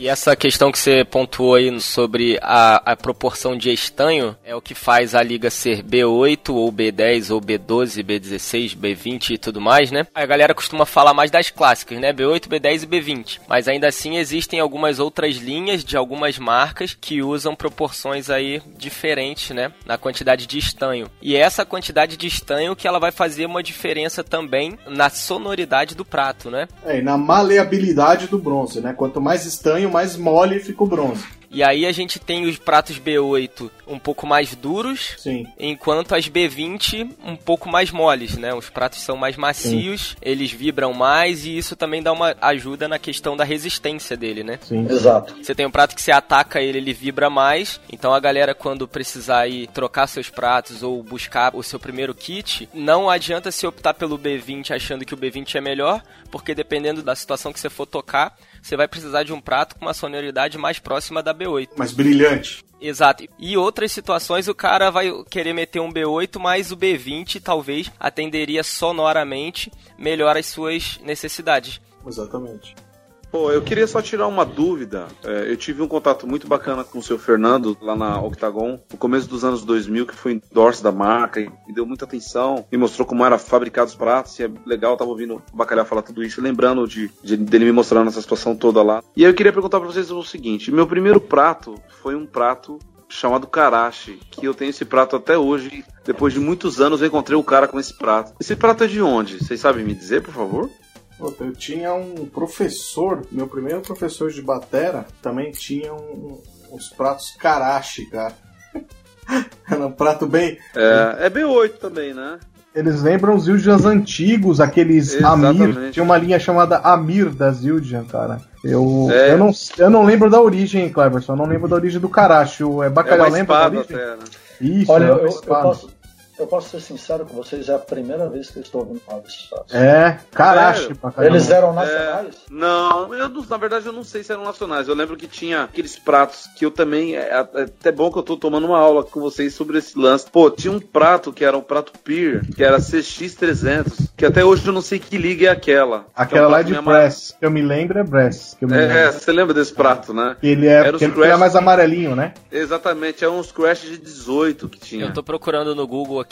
E essa questão que você pontuou aí sobre a, a proporção de estanho é o que faz a liga ser B8 ou B10 ou B12, B16, B20 e tudo mais, né? A galera costuma falar mais das clássicas, né? B8, B10 e B20. Mas ainda assim existem algumas outras linhas de algumas marcas que usam proporções aí diferentes, né? Na quantidade de estanho. E é essa quantidade de estanho que ela vai fazer uma diferença também na sonoridade do prato, né? É, e na maleabilidade do bronze, né? Quanto mais estanho, mais mole fica o bronze. E aí a gente tem os pratos B8 um pouco mais duros, Sim. enquanto as B20 um pouco mais moles, né? Os pratos são mais macios, eles vibram mais e isso também dá uma ajuda na questão da resistência dele, né? Sim. Exato. Você tem um prato que você ataca ele, ele vibra mais. Então a galera, quando precisar ir trocar seus pratos ou buscar o seu primeiro kit, não adianta se optar pelo B20 achando que o B20 é melhor, porque dependendo da situação que você for tocar, você vai precisar de um prato com uma sonoridade mais próxima da B8. Mais brilhante. Exato. E outras situações o cara vai querer meter um B8, mas o B20 talvez atenderia sonoramente melhor as suas necessidades. Exatamente. Pô, eu queria só tirar uma dúvida. É, eu tive um contato muito bacana com o seu Fernando lá na Octagon, no começo dos anos 2000, que foi endorse da marca e me deu muita atenção, me mostrou como era fabricado os pratos, e é legal, eu tava ouvindo o Bacalhau falar tudo isso, lembrando de, de- dele me mostrando essa situação toda lá. E aí eu queria perguntar pra vocês o seguinte: meu primeiro prato foi um prato chamado Karashi, que eu tenho esse prato até hoje. Depois de muitos anos eu encontrei o cara com esse prato. Esse prato é de onde? Vocês sabem me dizer, por favor? Puta, eu tinha um professor, meu primeiro professor de batera, também tinha um- uns pratos karashi, cara. Era um prato bem. É, é B8 também, né? Eles lembram os Zildjians antigos, aqueles Exatamente. Amir. Tinha uma linha chamada Amir da Zildjian, cara. Eu, É. eu, não, eu não lembro da origem, Cleverson. Eu não lembro da origem do Karashi. O é É bacalhau uma lembra da espada origem? até, né? Isso, Olha, é eu, uma eu espada. posso, eu posso ser sincero com vocês, é a primeira vez que eu estou ouvindo falar desses pratos. É, Sério? pra. Eles eram É, nacionais? não, eu na verdade eu não sei se eram nacionais. Eu lembro que tinha aqueles pratos que eu também. É, é até bom que eu tô tomando uma aula com vocês sobre esse lance. Pô, tinha um prato que era um prato Peer, que era CX300. que até hoje eu não sei que liga é aquela. Aquela é lá de Brass, que eu me lembro é Brass. Que eu me é, lembro. você lembra desse prato, né? Ele é, ele, ele é mais amarelinho, né? Exatamente, é uns Crash de 18 que tinha. Eu tô procurando no Google aqui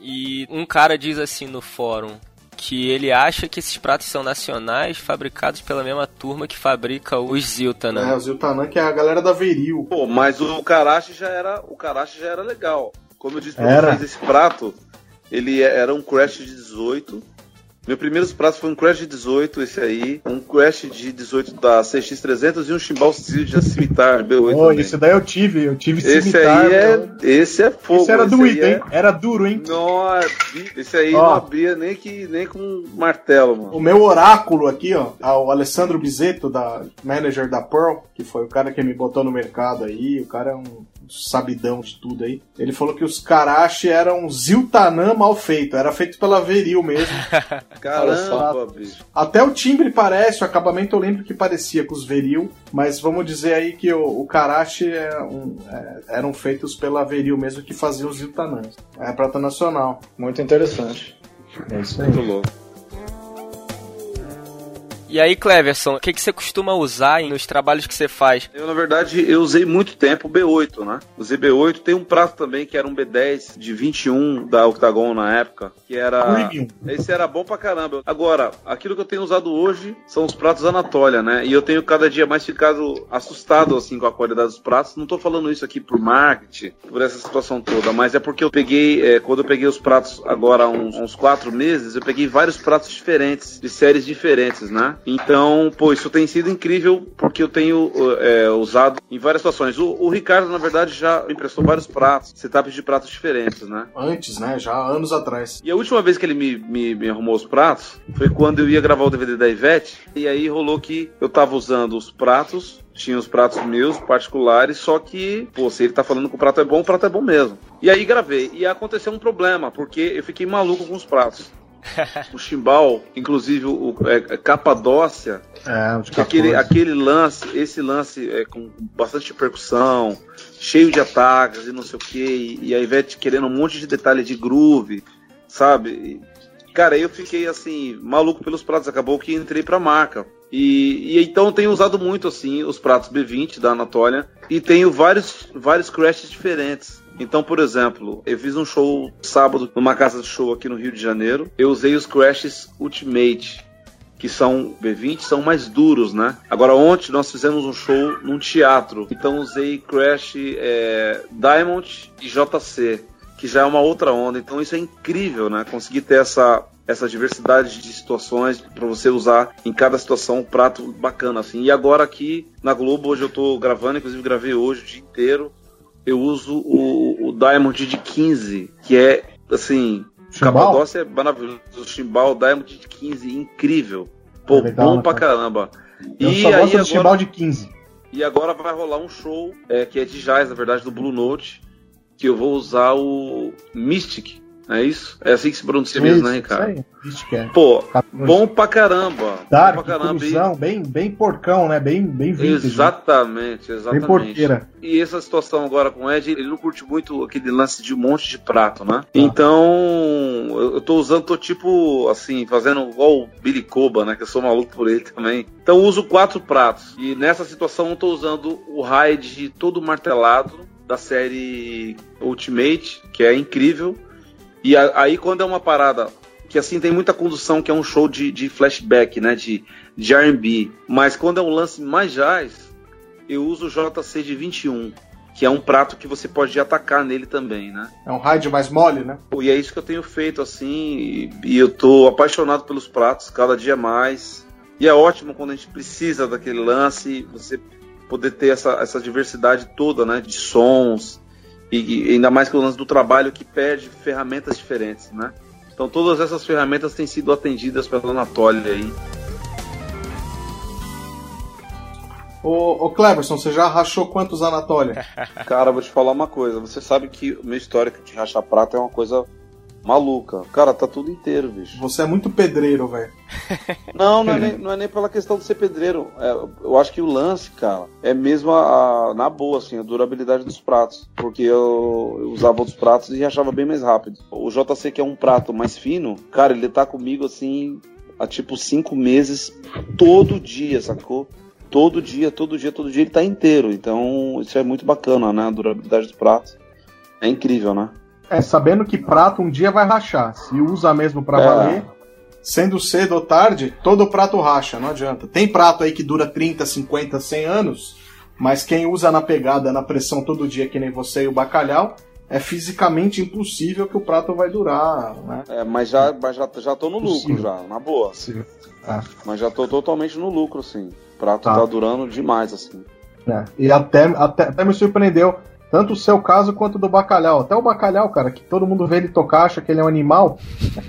e um cara diz assim no fórum que ele acha que esses pratos são nacionais, fabricados pela mesma turma que fabrica os Ziltanan. É, o Ziltanan que é a galera da Veril. Pô, mas o Karashi já era, o Karashi já era legal. Como eu disse pra era. vocês, esse prato, ele era um Crash de 18 meu primeiro prato foi um Crash de 18, esse aí, um Crash de 18 da CX300 e um Chimbal de Cimitar B8. Oh, esse daí eu tive, eu tive esse Cimitar. Aí é, esse é fogo. Esse era doído, é... hein? Era duro, hein? Nossa, esse aí não abria nem, que, nem com martelo, mano. O meu oráculo aqui, ó, é o Alessandro Bizeto, da manager da Pearl, que foi o cara que me botou no mercado aí, o cara é um sabidão de tudo aí. Ele falou que os Karashi eram Ziltanã mal feito, era feito pela Veril mesmo. Caramba. Até o timbre parece, o acabamento eu lembro que parecia com os Veril, mas vamos dizer aí que o, o Karashi é um, é, eram feitos pela Veril mesmo que faziam os Ziltanãs. É prata nacional. Muito interessante. É isso aí. Muito louco. E aí, Cleverson, o que, que você costuma usar nos trabalhos que você faz? Eu, na verdade, eu usei muito tempo o B8, né? Usei B8. Tem um prato também que era um B10 de 21 da Octagon na época, que era... Premium. Esse era bom pra caramba. Agora, aquilo que eu tenho usado hoje são os pratos Anatólia, né? E eu tenho cada dia mais ficado assustado, assim, com a qualidade dos pratos. Não tô falando isso aqui por marketing, por essa situação toda, mas é porque eu peguei, é, quando eu peguei os pratos agora há uns, uns quatro meses, eu peguei vários pratos diferentes, de séries diferentes, né? Então, pô, isso tem sido incrível porque eu tenho é, usado em várias situações. O, o, Ricardo, na verdade, já emprestou vários pratos, setups de pratos diferentes, né? Antes, né? Já anos atrás. E a última vez que ele me, me, me arrumou os pratos foi quando eu ia gravar o DVD da Ivete. E aí rolou que eu tava usando os pratos tinha os pratos meus particulares, só que, pô, se ele tá falando que o prato é bom, o prato é bom mesmo. E aí gravei. E aconteceu um problema, porque eu fiquei maluco com os pratos. O chimbal, inclusive o, é, é Capadócia, é, aquele, aquele lance, esse lance é com bastante percussão, cheio de ataques e não sei o que, e, e a Ivete querendo um monte de detalhe de groove, sabe? E, cara, eu fiquei assim, maluco pelos pratos, acabou que entrei pra marca. E, e, então tenho usado muito assim os pratos B20 da Anatólia e tenho vários vários crashes diferentes. Então, por exemplo, eu fiz um show sábado numa casa de show aqui no Rio de Janeiro. Eu usei os crashes Ultimate, que são B20, são mais duros, né? Agora, ontem nós fizemos um show num teatro. Então, usei Crash é, Diamond e JC, que já é uma outra onda. Então, isso é incrível, né? Conseguir ter essa essa diversidade de situações para você usar em cada situação um prato bacana assim. E agora aqui na Globo hoje eu estou gravando, inclusive gravei hoje o dia inteiro eu uso o, o Diamond de 15, que é assim. Capadócia é maravilhoso. O Chimbal Diamond de 15, incrível. Pô, é legal, bom né, pra caramba. Eu e só gosto aí, do Chimbal de 15. E agora vai rolar um show é, que é de jazz, na verdade, do Blue Note, que eu vou usar o Mystic é isso? É assim que se pronuncia mesmo, né, Ricardo? Isso aí. É. Pô, bom pra caramba. Dark, bom pra caramba. Cruzão, bem, bem porcão, né? Bem, bem vintage. Né? Exatamente, exatamente. Bem porqueira. E essa situação agora com o Ed, ele não curte muito aquele lance de um monte de prato, né? Ah. Então, eu tô usando, tô tipo, assim, fazendo igual o Billy Coba, né? Que eu sou maluco por ele também. Então, uso quatro pratos. E nessa situação, eu tô usando o Raid todo martelado da série Ultimate, que é incrível e a, aí quando é uma parada que assim tem muita condução, que é um show de, de flashback, né? De, de RB. Mas quando é um lance mais jazz, eu uso o JC de 21. Que é um prato que você pode atacar nele também, né? É um raid mais mole, né? E é isso que eu tenho feito, assim, e, e eu tô apaixonado pelos pratos, cada dia mais. E é ótimo quando a gente precisa daquele lance, você poder ter essa, essa diversidade toda, né? De sons, e, e ainda mais que o lance do trabalho que pede ferramentas diferentes, né? Então todas essas ferramentas têm sido atendidas pela Anatolia aí. Ô, ô Cleverson, você já rachou quantos Anatólia? Cara, vou te falar uma coisa. Você sabe que o meu histórico de rachar prata é uma coisa maluca. Cara, tá tudo inteiro, bicho. Você é muito pedreiro, velho. Não, não é, nem, não é nem pela questão de ser pedreiro. É, eu acho que o lance, cara, é mesmo a, a, na boa, assim, a durabilidade dos pratos. Porque eu, eu usava outros pratos e achava bem mais rápido. O JC, que é um prato mais fino, cara, ele tá comigo assim há tipo cinco meses, todo dia, sacou? Todo dia, todo dia, todo dia ele tá inteiro. Então, isso é muito bacana, né? A durabilidade dos pratos. É incrível, né? É, sabendo que prato um dia vai rachar. Se usa mesmo para É. valer. Sendo cedo ou tarde, todo prato racha, não adianta. Tem prato aí que dura 30, 50, 100 anos, mas quem usa na pegada, na pressão todo dia, que nem você e o bacalhau, é fisicamente impossível que o prato vai durar, né? É, mas já, mas já, já tô no lucro, Possível. já, na boa. É. Mas já tô totalmente no lucro, assim. O prato Tá. tá durando demais, assim. É, E até, até, até me surpreendeu, tanto o seu caso quanto o do bacalhau. Até o bacalhau, cara, que todo mundo vê ele tocar, acha que ele é um animal.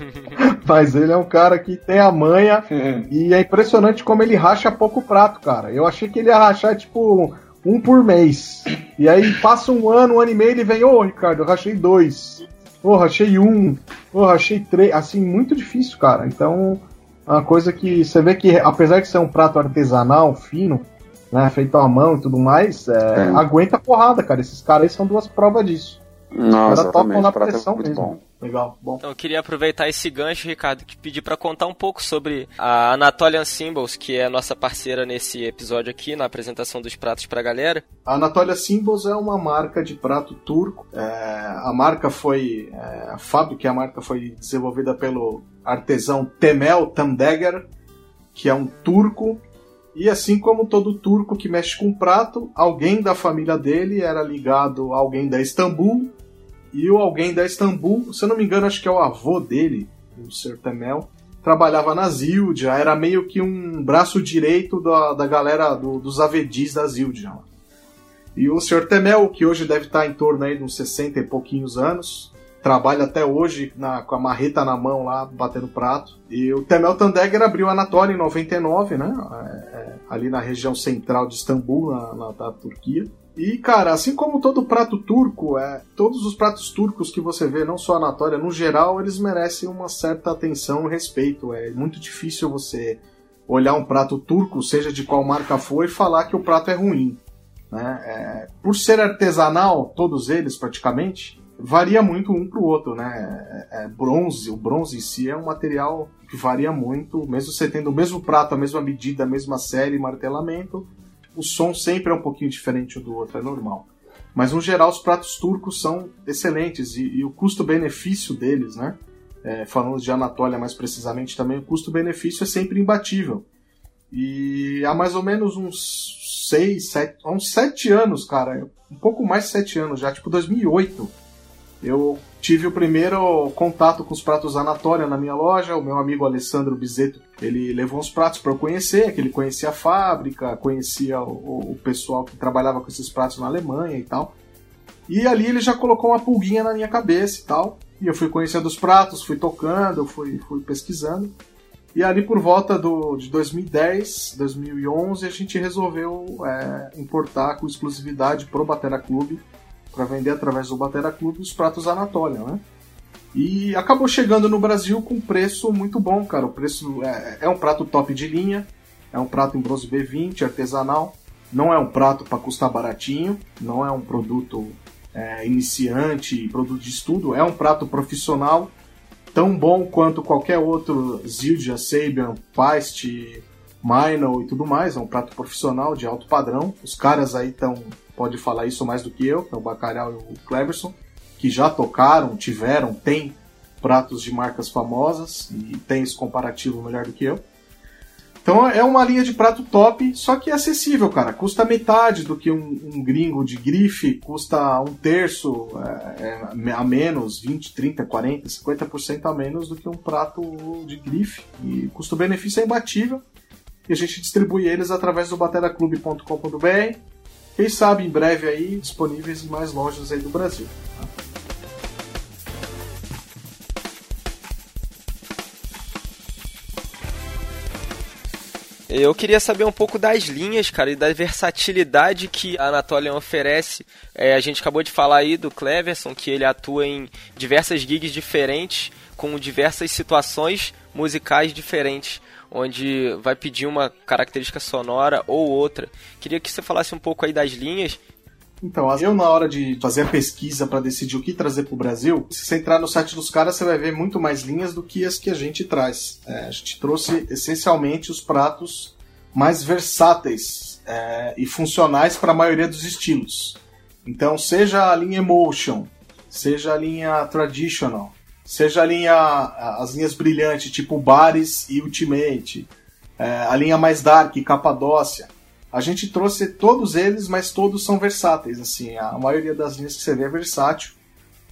mas ele é um cara que tem a manha e é impressionante como ele racha pouco prato, cara. Eu achei que ele ia rachar, tipo, um por mês. E aí passa um ano, um ano e meio, ele vem, ô Ricardo, eu rachei dois. Ô, rachei um. Ô, rachei três. Assim, muito difícil, cara. Então, é uma coisa que você vê que, apesar de ser um prato artesanal, fino, né, feito à mão e tudo mais, é, É. aguenta porrada, cara. Esses caras aí são duas provas disso. Não, Os caras na pressão muito mesmo. bom. Legal, bom. Então, eu queria aproveitar esse gancho, Ricardo, que pedir para contar um pouco sobre a Anatolian Symbols, que é a nossa parceira nesse episódio aqui, na apresentação dos pratos pra galera. A Anatolia Symbols é uma marca de prato turco. É, a marca foi. é, a fábrica a marca foi desenvolvida pelo artesão Temel Tamdeger, que é um turco. E assim como todo turco que mexe com prato, alguém da família dele era ligado a alguém da Istambul. E o alguém da Istambul, se eu não me engano, acho que é o avô dele, o Sr. Temel, trabalhava na Zildja, era meio que um braço direito da, da galera do- dos avedis da Zildja. lá. E o Sr. Temel, que hoje deve estar em torno aí de uns 60 e pouquinhos anos, trabalha até hoje na- com a marreta na mão lá, batendo prato. E o Temel Tandegger abriu a Anatólia em 99, né? É, é, ali na região central de Istambul, na, na- da Turquia. E, cara, assim como todo prato turco, é, todos os pratos turcos que você vê, não só a Anatólia, no geral, eles merecem uma certa atenção e respeito. É muito difícil você olhar um prato turco, seja de qual marca for, e falar que o prato é ruim. Né? É, por ser artesanal, todos eles praticamente, varia muito um para o outro. Né? É, é bronze, o bronze em si é um material que varia muito, mesmo você tendo o mesmo prato, a mesma medida, a mesma série, martelamento, o som sempre é um pouquinho diferente do outro, é normal. Mas no geral, os pratos turcos são excelentes e, e o custo-benefício deles, né? É, falando de Anatólia mais precisamente também, o custo-benefício é sempre imbatível. E há mais ou menos uns 6, 7, há uns 7 anos, cara, um pouco mais de 7 anos já, tipo 2008, eu tive o primeiro contato com os pratos Anatólia na minha loja. O meu amigo Alessandro Bizeto, ele levou uns pratos para eu conhecer, que ele conhecia a fábrica, conhecia o, o pessoal que trabalhava com esses pratos na Alemanha e tal. E ali ele já colocou uma pulguinha na minha cabeça e tal. E eu fui conhecendo os pratos, fui tocando, fui, fui pesquisando. E ali por volta do, de 2010, 2011, a gente resolveu é, importar com exclusividade pro Batera Clube, para vender através do Batera Clube os pratos Anatólia, né? E acabou chegando no Brasil com um preço muito bom, cara. O preço é, é um prato top de linha, é um prato em bronze B20, artesanal. Não é um prato para custar baratinho, não é um produto é, iniciante, produto de estudo, é um prato profissional, tão bom quanto qualquer outro Zildjian, Sabian, Feist, Minor e tudo mais. É um prato profissional de alto padrão. Os caras aí estão, pode falar isso mais do que eu, que é o Bacalhau e o Cleverson, que já tocaram, tiveram, tem pratos de marcas famosas e tem esse comparativo melhor do que eu. Então é uma linha de prato top, só que é acessível, cara. Custa metade do que um, um gringo de grife, custa um terço é, é, a menos, 20, 30, 40, 50% a menos do que um prato de grife. E custo-benefício é imbatível. E a gente distribui eles através do bateraclube.com.br. Quem sabe em breve aí disponíveis em mais lojas aí do Brasil. Eu queria saber um pouco das linhas, cara, e da versatilidade que a Anatolian oferece. É, a gente acabou de falar aí do Cleverson, que ele atua em diversas gigs diferentes, com diversas situações musicais diferentes, onde vai pedir uma característica sonora ou outra. Queria que você falasse um pouco aí das linhas então, eu na hora de fazer a pesquisa para decidir o que trazer para o Brasil, se você entrar no site dos caras, você vai ver muito mais linhas do que as que a gente traz. É, a gente trouxe essencialmente os pratos mais versáteis é, e funcionais para a maioria dos estilos. Então, seja a linha Emotion, seja a linha Traditional, seja a linha as linhas brilhantes tipo Bares e Ultimate, é, a linha mais Dark, Capadócia a gente trouxe todos eles, mas todos são versáteis. Assim, a maioria das linhas que você vê é versátil,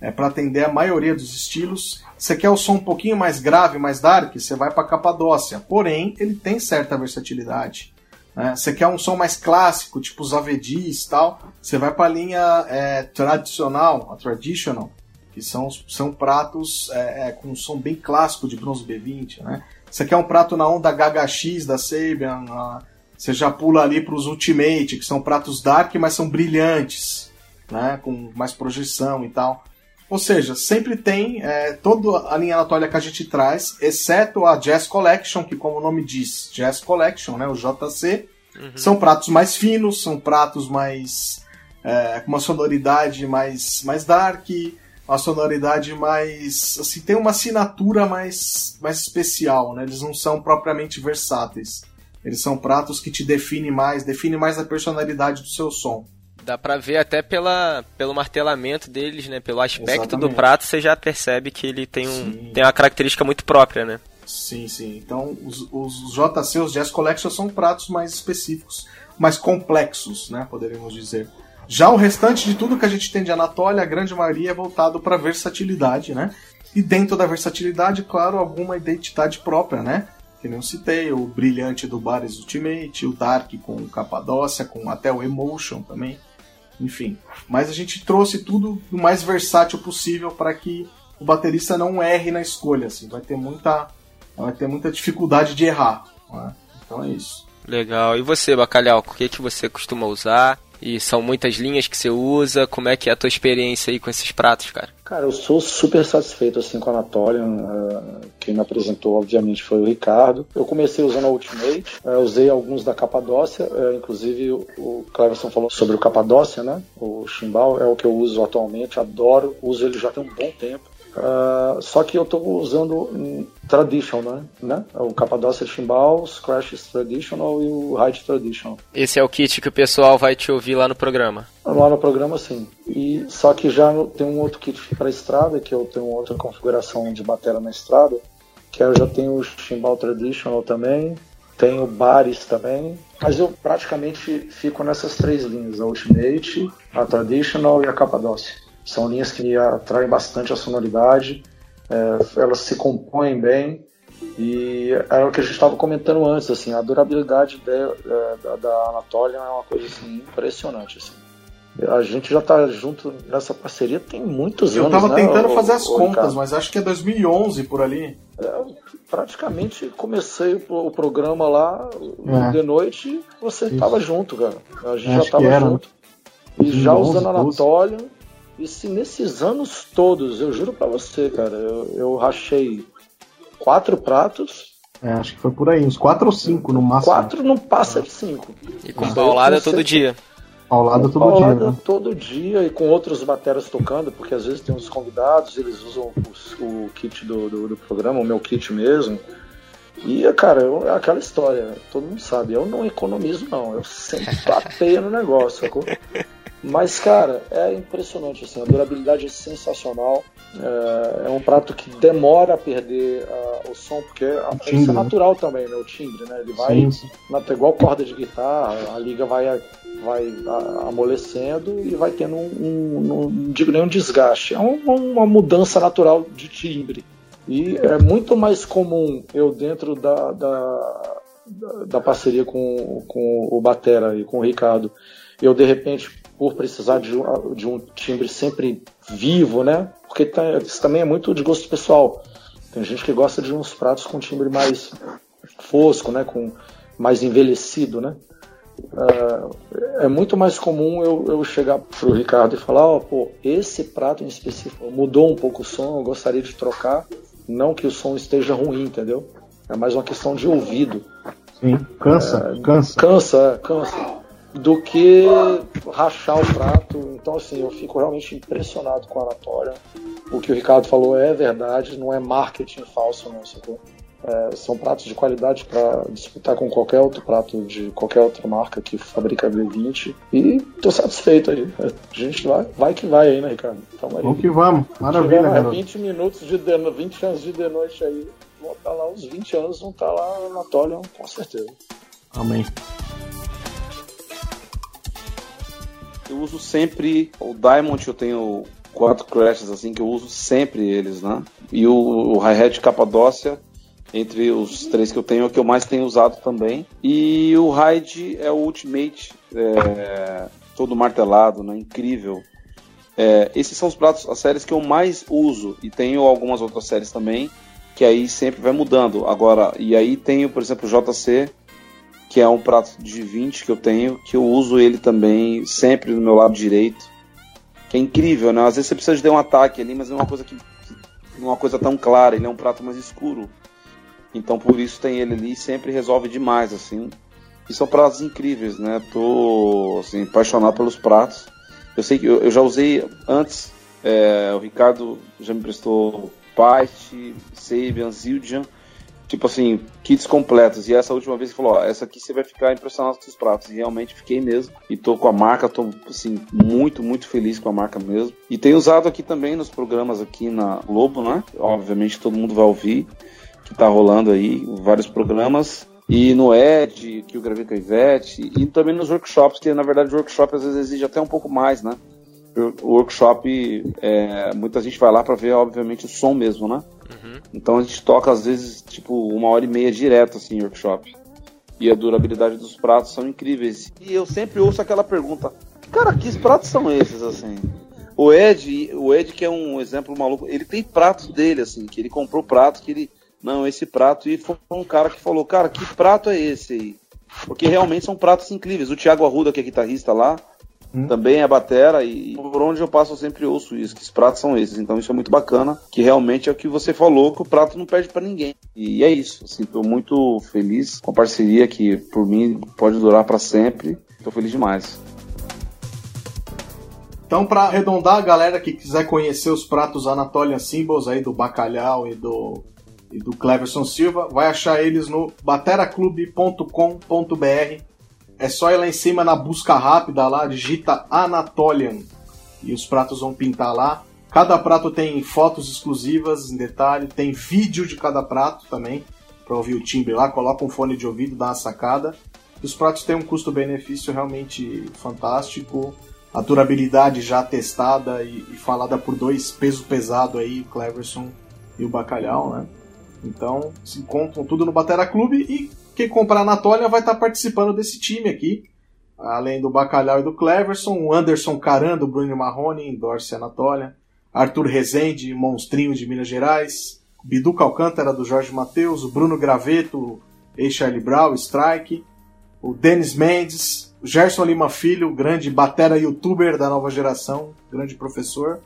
é para atender a maioria dos estilos. Você quer o som um pouquinho mais grave, mais dark, você vai para Capadócia. Porém, ele tem certa versatilidade. Né? Você quer um som mais clássico, tipo os Avedis e tal, você vai para a linha é, tradicional, a traditional, que são, são pratos é, é, com um som bem clássico de bronze B20. Né? Você quer um prato na onda HHX da Sabian, a, você já pula ali para os Ultimate, que são pratos dark, mas são brilhantes, né? com mais projeção e tal. Ou seja, sempre tem é, toda a linha anatólia que a gente traz, exceto a Jazz Collection, que como o nome diz, Jazz Collection, né, o JC, uhum. são pratos mais finos, são pratos mais é, com uma sonoridade mais, mais dark, uma sonoridade mais assim tem uma assinatura mais, mais especial, né? Eles não são propriamente versáteis. Eles são pratos que te definem mais, definem mais a personalidade do seu som. Dá pra ver até pela, pelo martelamento deles, né? Pelo aspecto Exatamente. do prato, você já percebe que ele tem, um, tem uma característica muito própria, né? Sim, sim. Então, os, os JC, os Jazz Collection, são pratos mais específicos, mais complexos, né? Poderíamos dizer. Já o restante de tudo que a gente tem de Anatólia, a grande maioria é voltado para versatilidade, né? E dentro da versatilidade, claro, alguma identidade própria, né? que nem eu citei, o brilhante do Bares Ultimate, o Dark com o Capadócia, com até o Emotion também. Enfim, mas a gente trouxe tudo o mais versátil possível para que o baterista não erre na escolha, assim, vai ter muita vai ter muita dificuldade de errar. Né? Então é isso. Legal. E você, Bacalhau, o que, que você costuma usar? E são muitas linhas que você usa. Como é que é a tua experiência aí com esses pratos, cara? Cara, eu sou super satisfeito assim com a Anatolian. Uh, quem me apresentou, obviamente, foi o Ricardo. Eu comecei usando a Ultimate, uh, usei alguns da Capadócia, uh, inclusive o, o Cleverson falou sobre o Capadócia, né? O chimbal é o que eu uso atualmente, adoro, uso ele já tem um bom tempo. Uh, só que eu estou usando Traditional, né? O Capadócia Chimbal, Scratches Traditional e o Ride Traditional. Esse é o kit que o pessoal vai te ouvir lá no programa? Lá no programa, sim. E, só que já tem um outro kit para estrada, que eu tenho outra configuração de bateria na estrada, que eu já tenho o Chimbal Traditional também, tenho Bares também, mas eu praticamente fico nessas três linhas, a Ultimate, a Traditional e a Capadócia. São linhas que atraem bastante a sonoridade, é, elas se compõem bem e era o que a gente estava comentando antes, assim, a durabilidade de, é, da, da Anatolia é uma coisa assim, impressionante. Assim. A gente já está junto nessa parceria tem muitos eu anos. Eu estava né, tentando o, fazer as contas, mas acho que é 2011 por ali. É, praticamente comecei o, o programa lá é. de noite, você estava junto, cara. A gente já estava junto. E já usando a Anatolia e se nesses anos todos, eu juro para você, cara, eu, eu rachei quatro pratos. É, acho que foi por aí, uns quatro ou cinco no máximo. Quatro não passa de cinco. E com paulada todo dia. Paulada todo paulada dia. Né? todo dia e com outros bateras tocando, porque às vezes tem uns convidados, eles usam o, o kit do, do, do, programa, o meu kit mesmo. E, cara, eu, é aquela história, todo mundo sabe, eu não economizo não, eu sempre bateio no negócio, sacou? Mas, cara, é impressionante, assim, a durabilidade é sensacional. É, é um prato que demora a perder uh, o som, porque a, timbre, isso é né? natural né? também, né? O timbre, né? Ele vai, sim, sim. Na, igual corda de guitarra, a liga vai, vai amolecendo e vai tendo um, um, não digo nem um desgaste, é um, uma mudança natural de timbre. E é muito mais comum eu dentro da, da, da parceria com, com o Batera e com o Ricardo, eu de repente por precisar de um, de um timbre sempre vivo, né? Porque tá, isso também é muito de gosto pessoal. Tem gente que gosta de uns pratos com timbre mais fosco, né? Com, mais envelhecido, né? É, é muito mais comum eu, eu chegar pro Ricardo e falar, ó, oh, pô, esse prato em específico mudou um pouco o som, eu gostaria de trocar. Não que o som esteja ruim, entendeu? É mais uma questão de ouvido. Sim, cansa, é, cansa. Cansa, é, cansa. Do que rachar o prato. Então, assim, eu fico realmente impressionado com a Anatólia. O que o Ricardo falou é verdade, não é marketing falso, não, sacou? É, são pratos de qualidade para disputar com qualquer outro prato de qualquer outra marca que fabrica V20 e tô satisfeito aí. A gente vai, vai que vai aí, né, Ricardo? Tamo aí. Vamos que vamos. Maravilha, garoto. 20 minutos de de, 20 anos de de noite aí. Vão estar tá lá uns 20 anos, vão estar tá lá na com certeza. Amém. Eu uso sempre o Diamond, eu tenho quatro crashes assim que eu uso sempre eles, né? E o, o hi-hat Capadócia entre os três que eu tenho, é o que eu mais tenho usado também. E o Raid é o Ultimate, é, todo martelado, né? incrível. É, esses são os pratos, as séries que eu mais uso. E tenho algumas outras séries também, que aí sempre vai mudando. Agora, e aí tenho, por exemplo, o JC, que é um prato de 20 que eu tenho, que eu uso ele também sempre no meu lado direito. Que é incrível, né? Às vezes você precisa de um ataque ali, mas não é uma coisa que. É uma coisa tão clara, ele é um prato mais escuro. Então por isso tem ele ali e sempre resolve demais, assim. E são pratos incríveis, né? Tô assim, apaixonado pelos pratos. Eu sei que eu, eu já usei antes, é, o Ricardo já me prestou Past, Sabian, Zildjian, tipo assim, kits completos. E essa última vez ele falou, ó, essa aqui você vai ficar impressionado com esses pratos. E realmente fiquei mesmo. E tô com a marca, tô assim, muito, muito feliz com a marca mesmo. E tenho usado aqui também nos programas aqui na Globo, né? Obviamente todo mundo vai ouvir que tá rolando aí, vários programas. E no Ed, que eu gravei com a Ivete, e também nos workshops, que na verdade o workshop às vezes exige até um pouco mais, né? O workshop, é, muita gente vai lá para ver, obviamente, o som mesmo, né? Uhum. Então a gente toca às vezes, tipo, uma hora e meia direto, assim, em workshop. E a durabilidade dos pratos são incríveis. E eu sempre ouço aquela pergunta, cara, que pratos são esses, assim? O Ed, o Ed que é um exemplo maluco, ele tem pratos dele, assim, que ele comprou pratos que ele não, esse prato. E foi um cara que falou, cara, que prato é esse aí? Porque realmente são pratos incríveis. O Thiago Arruda, que é guitarrista lá, hum. também é batera e por onde eu passo eu sempre ouço isso, que os pratos são esses. Então isso é muito bacana, que realmente é o que você falou, que o prato não perde para ninguém. E é isso, assim, tô muito feliz com a parceria que por mim pode durar para sempre. Tô feliz demais. Então, para arredondar, a galera que quiser conhecer os pratos Anatolian Symbols aí do bacalhau e do e do Cleverson Silva. Vai achar eles no bateraclube.com.br. É só ir lá em cima na busca rápida lá, digita Anatolian e os pratos vão pintar lá. Cada prato tem fotos exclusivas em detalhe, tem vídeo de cada prato também, para ouvir o timbre lá, coloca um fone de ouvido, dá uma sacada. Os pratos têm um custo-benefício realmente fantástico, a durabilidade já testada e, e falada por dois peso pesado aí, o Cleverson e o Bacalhau, né? Então, se encontram tudo no Batera Clube e quem comprar na Anatólia vai estar participando desse time aqui. Além do Bacalhau e do Cleverson, o Anderson Caran, do Bruno Marrone, endorse Anatólia. Arthur Rezende, monstrinho de Minas Gerais. Bidu Calcântara, do Jorge Matheus. O Bruno Graveto, ex-Charlie Brown, Strike. O Denis Mendes. O Gerson Lima Filho, grande batera youtuber da nova geração, grande professor.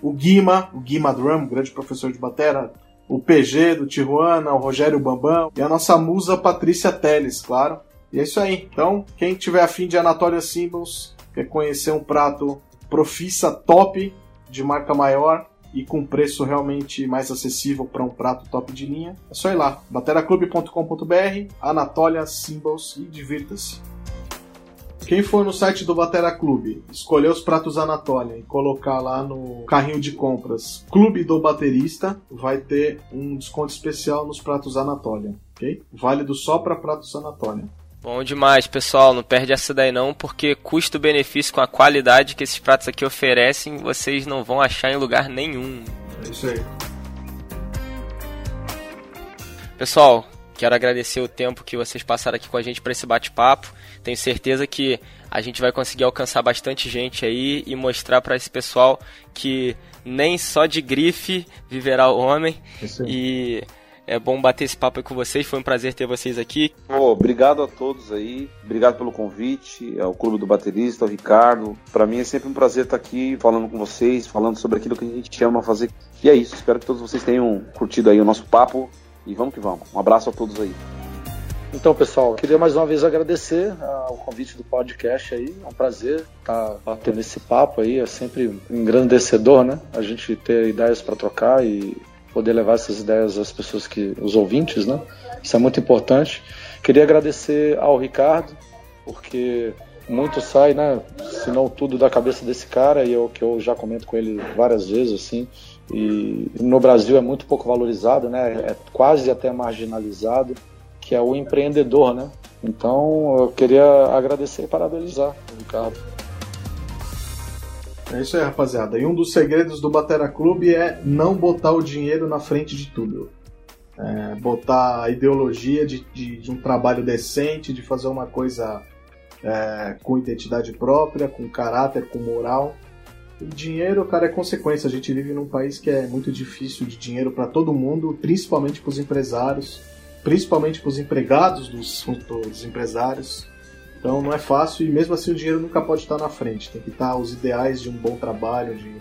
O Guima, o Guima Drum, grande professor de batera, o PG do Tijuana, o Rogério Bambam e a nossa musa Patrícia Teles, claro. E é isso aí. Então, quem tiver afim de Anatolia Symbols, quer conhecer um prato profissa top, de marca maior e com preço realmente mais acessível para um prato top de linha, é só ir lá, bateraclube.com.br, Anatolia Symbols e divirta-se. Quem for no site do Batera Clube, escolher os pratos Anatólia e colocar lá no carrinho de compras Clube do Baterista, vai ter um desconto especial nos pratos Anatólia, ok? Válido só para pratos Anatólia. Bom demais, pessoal. Não perde essa daí não, porque custo-benefício com a qualidade que esses pratos aqui oferecem, vocês não vão achar em lugar nenhum. É isso aí. Pessoal, quero agradecer o tempo que vocês passaram aqui com a gente para esse bate-papo. Tenho certeza que a gente vai conseguir alcançar bastante gente aí e mostrar para esse pessoal que nem só de grife viverá o homem. E É bom bater esse papo com vocês, foi um prazer ter vocês aqui. Oh, obrigado a todos aí, obrigado pelo convite, ao Clube do Baterista, ao Ricardo. Para mim é sempre um prazer estar aqui falando com vocês, falando sobre aquilo que a gente ama fazer. E é isso, espero que todos vocês tenham curtido aí o nosso papo e vamos que vamos. Um abraço a todos aí. Então, pessoal, queria mais uma vez agradecer o convite do podcast aí. É um prazer estar batendo esse papo aí. É sempre engrandecedor, né? A gente ter ideias para trocar e poder levar essas ideias às pessoas que, os ouvintes, né? Isso é muito importante. Queria agradecer ao Ricardo, porque muito sai, né? Se não tudo da cabeça desse cara, e eu que eu já comento com ele várias vezes, assim. E no Brasil é muito pouco valorizado, né? É quase até marginalizado que é o empreendedor, né? Então eu queria agradecer e parabenizar o Ricardo. É isso aí, rapaziada. E um dos segredos do Batera Clube é não botar o dinheiro na frente de tudo. É, botar a ideologia de, de, de, um trabalho decente, de fazer uma coisa é, com identidade própria, com caráter, com moral. O dinheiro, cara, é consequência. A gente vive num país que é muito difícil de dinheiro para todo mundo, principalmente para os empresários principalmente para os empregados dos, dos empresários. Então não é fácil e mesmo assim o dinheiro nunca pode estar na frente. Tem que estar os ideais de um bom trabalho, de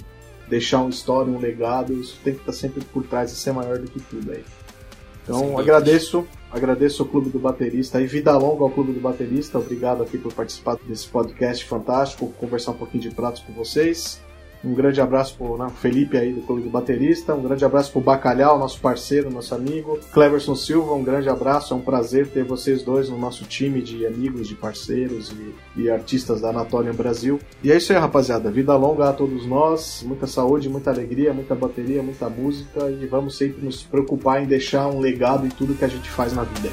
deixar uma história, um legado. Isso tem que estar sempre por trás e ser maior do que tudo aí. Então agradeço, agradeço ao Clube do Baterista e vida longa ao Clube do Baterista. Obrigado aqui por participar desse podcast fantástico, conversar um pouquinho de pratos com vocês. Um grande abraço pro né, Felipe aí do Clube do Baterista. Um grande abraço pro Bacalhau, nosso parceiro, nosso amigo. Cleverson Silva, um grande abraço. É um prazer ter vocês dois no nosso time de amigos, de parceiros e, e artistas da Anatolian Brasil. E é isso aí, rapaziada. Vida longa a todos nós. Muita saúde, muita alegria, muita bateria, muita música. E vamos sempre nos preocupar em deixar um legado em tudo que a gente faz na vida.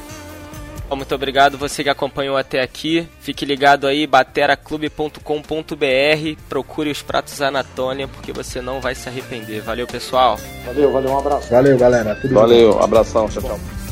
Muito obrigado você que acompanhou até aqui. Fique ligado aí, bateraclube.com.br. Procure os pratos Anatônia, porque você não vai se arrepender. Valeu, pessoal. Valeu, valeu, um abraço. Valeu, galera. Tudo valeu, bom. abração, tchau, tchau.